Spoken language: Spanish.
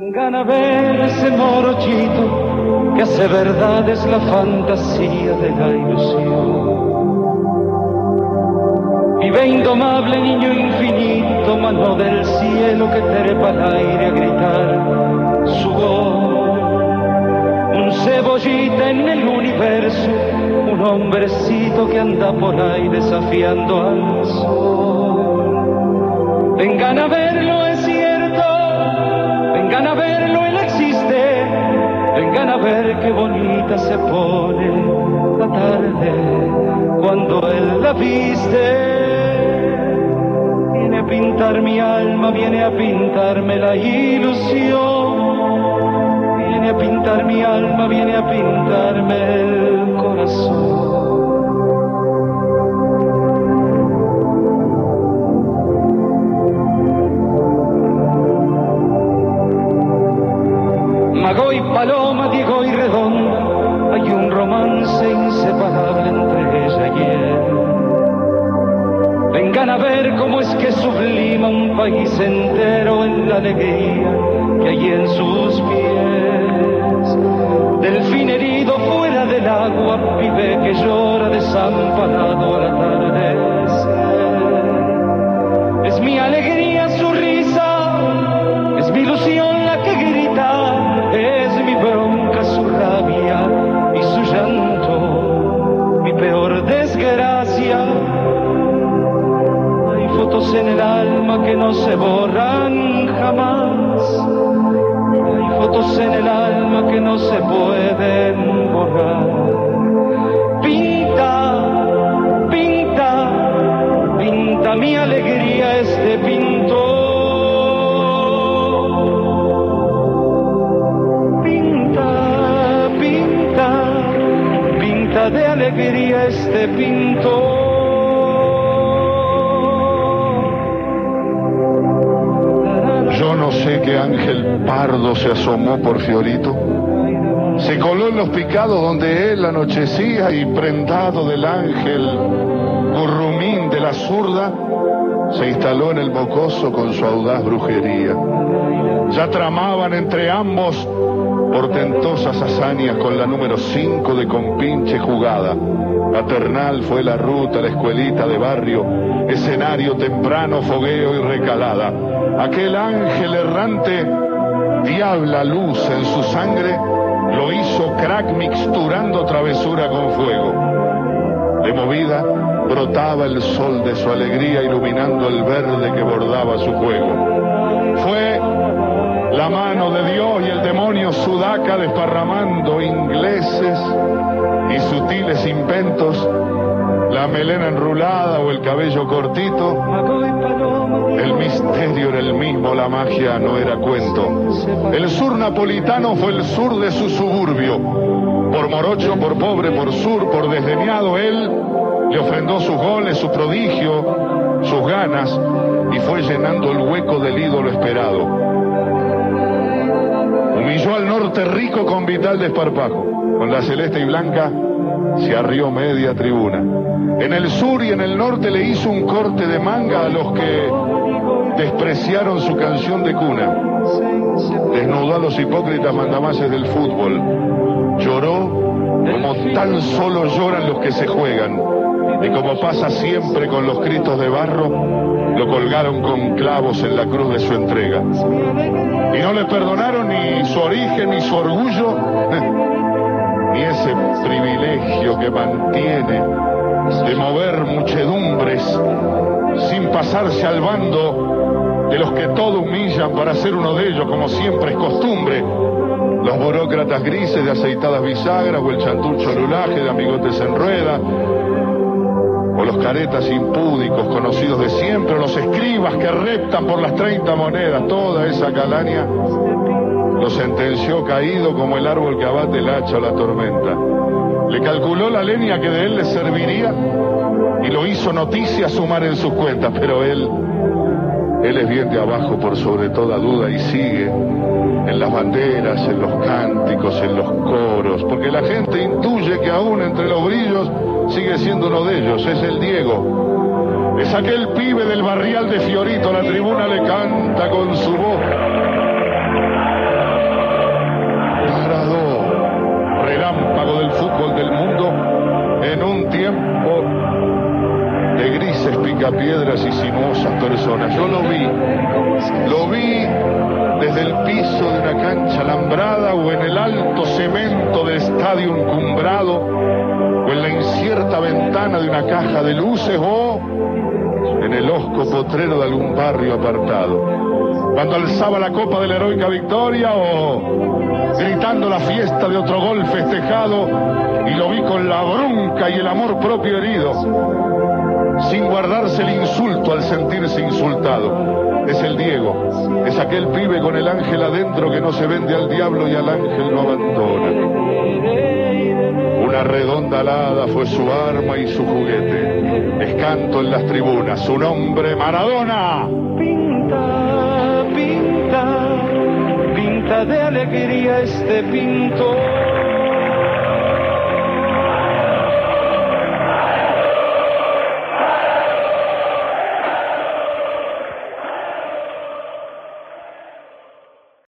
Vengan a ver ese morochito que hace verdades la fantasía de la ilusión. Vive indomable niño infinito, mano del cielo que trepa al aire a gritar su voz. Un cebollita en el universo, un hombrecito que anda por ahí desafiando al sol. Vengan a verlo, es vengan a verlo, él existe. Vengan a ver qué bonita se pone la tarde cuando él la viste. Viene a pintar mi alma, viene a pintarme la ilusión. Viene a pintar mi alma, viene a pintarme el corazón. Mago y Paloma, Diego y Redonda, hay un romance inseparable entre ella y él. Vengan a ver cómo es que sublima un país entero en la alegría que hay en sus pies. Delfín herido fuera del agua, vive que llora desamparado al atardecer. Se pueden borrar. Pinta, pinta, pinta mi alegría este pintor. Pinta, pinta, pinta de alegría este pintor. Yo no sé qué ángel pardo se asomó por Fiorito. Se coló en los picados donde él anochecía y prendado del ángel gurrumín de la zurda, se instaló en el mocoso con su audaz brujería. Ya tramaban entre ambos portentosas hazañas con la número 5 de compinche jugada. Paternal fue la ruta, la escuelita de barrio, escenario temprano, fogueo y recalada. Aquel ángel errante, diabla luz en su sangre, lo hizo crack mixturando travesura con fuego. De movida brotaba el sol de su alegría iluminando el verde que bordaba su juego. Fue la mano de Dios y el demonio sudaca desparramando ingleses y sutiles inventos, melena enrulada o el cabello cortito. El misterio era el mismo, la magia no era cuento. El sur napolitano fue el sur de su suburbio. Por morocho, por pobre, por sur, por desdeñado, él le ofrendó sus goles, su prodigio, sus ganas, y fue llenando el hueco del ídolo esperado. Humilló al norte rico con vital desparpajo. Con la celeste y blanca se arrió media tribuna. En el sur y en el norte le hizo un corte de manga a los que despreciaron su canción de cuna. Desnudó a los hipócritas mandamases del fútbol. Lloró como tan solo lloran los que se juegan. Y como pasa siempre con los gritos de barro, lo colgaron con clavos en la cruz de su entrega. Y no le perdonaron ni su origen ni su orgullo, ni ese privilegio que mantiene de mover muchedumbres sin pasarse al bando de los que todo humillan para ser uno de ellos, como siempre es costumbre. Los burócratas grises de aceitadas bisagras o el chantucho lulaje de amigotes en rueda, o los caretas impúdicos conocidos de siempre, o los escribas que reptan por las 30 monedas, toda esa calaña lo sentenció caído como el árbol que abate el hacha o la tormenta. Le calculó la leña que de él le serviría y lo hizo noticia sumar en sus cuentas, pero él, él es bien de abajo por sobre toda duda y sigue en las banderas, en los cánticos, en los coros, porque la gente intuye que aún entre los brillos sigue siendo uno de ellos, es el Diego. Es aquel pibe del barrial de Fiorito, la tribuna le canta con su voz. Estadio encumbrado, o en la incierta ventana de una caja de luces, o en el osco potrero de algún barrio apartado. Cuando alzaba la copa de la heroica victoria, o gritando la fiesta de otro gol festejado, y lo vi con la bronca y el amor propio herido, sin guardarse el insulto al sentirse insultado es el Diego, es aquel pibe con el ángel adentro que no se vende al diablo y al ángel lo abandona. Una redonda alada fue su arma y su juguete. Escanto en las tribunas, su nombre Maradona. Pinta, pinta, pinta de alegría este pintor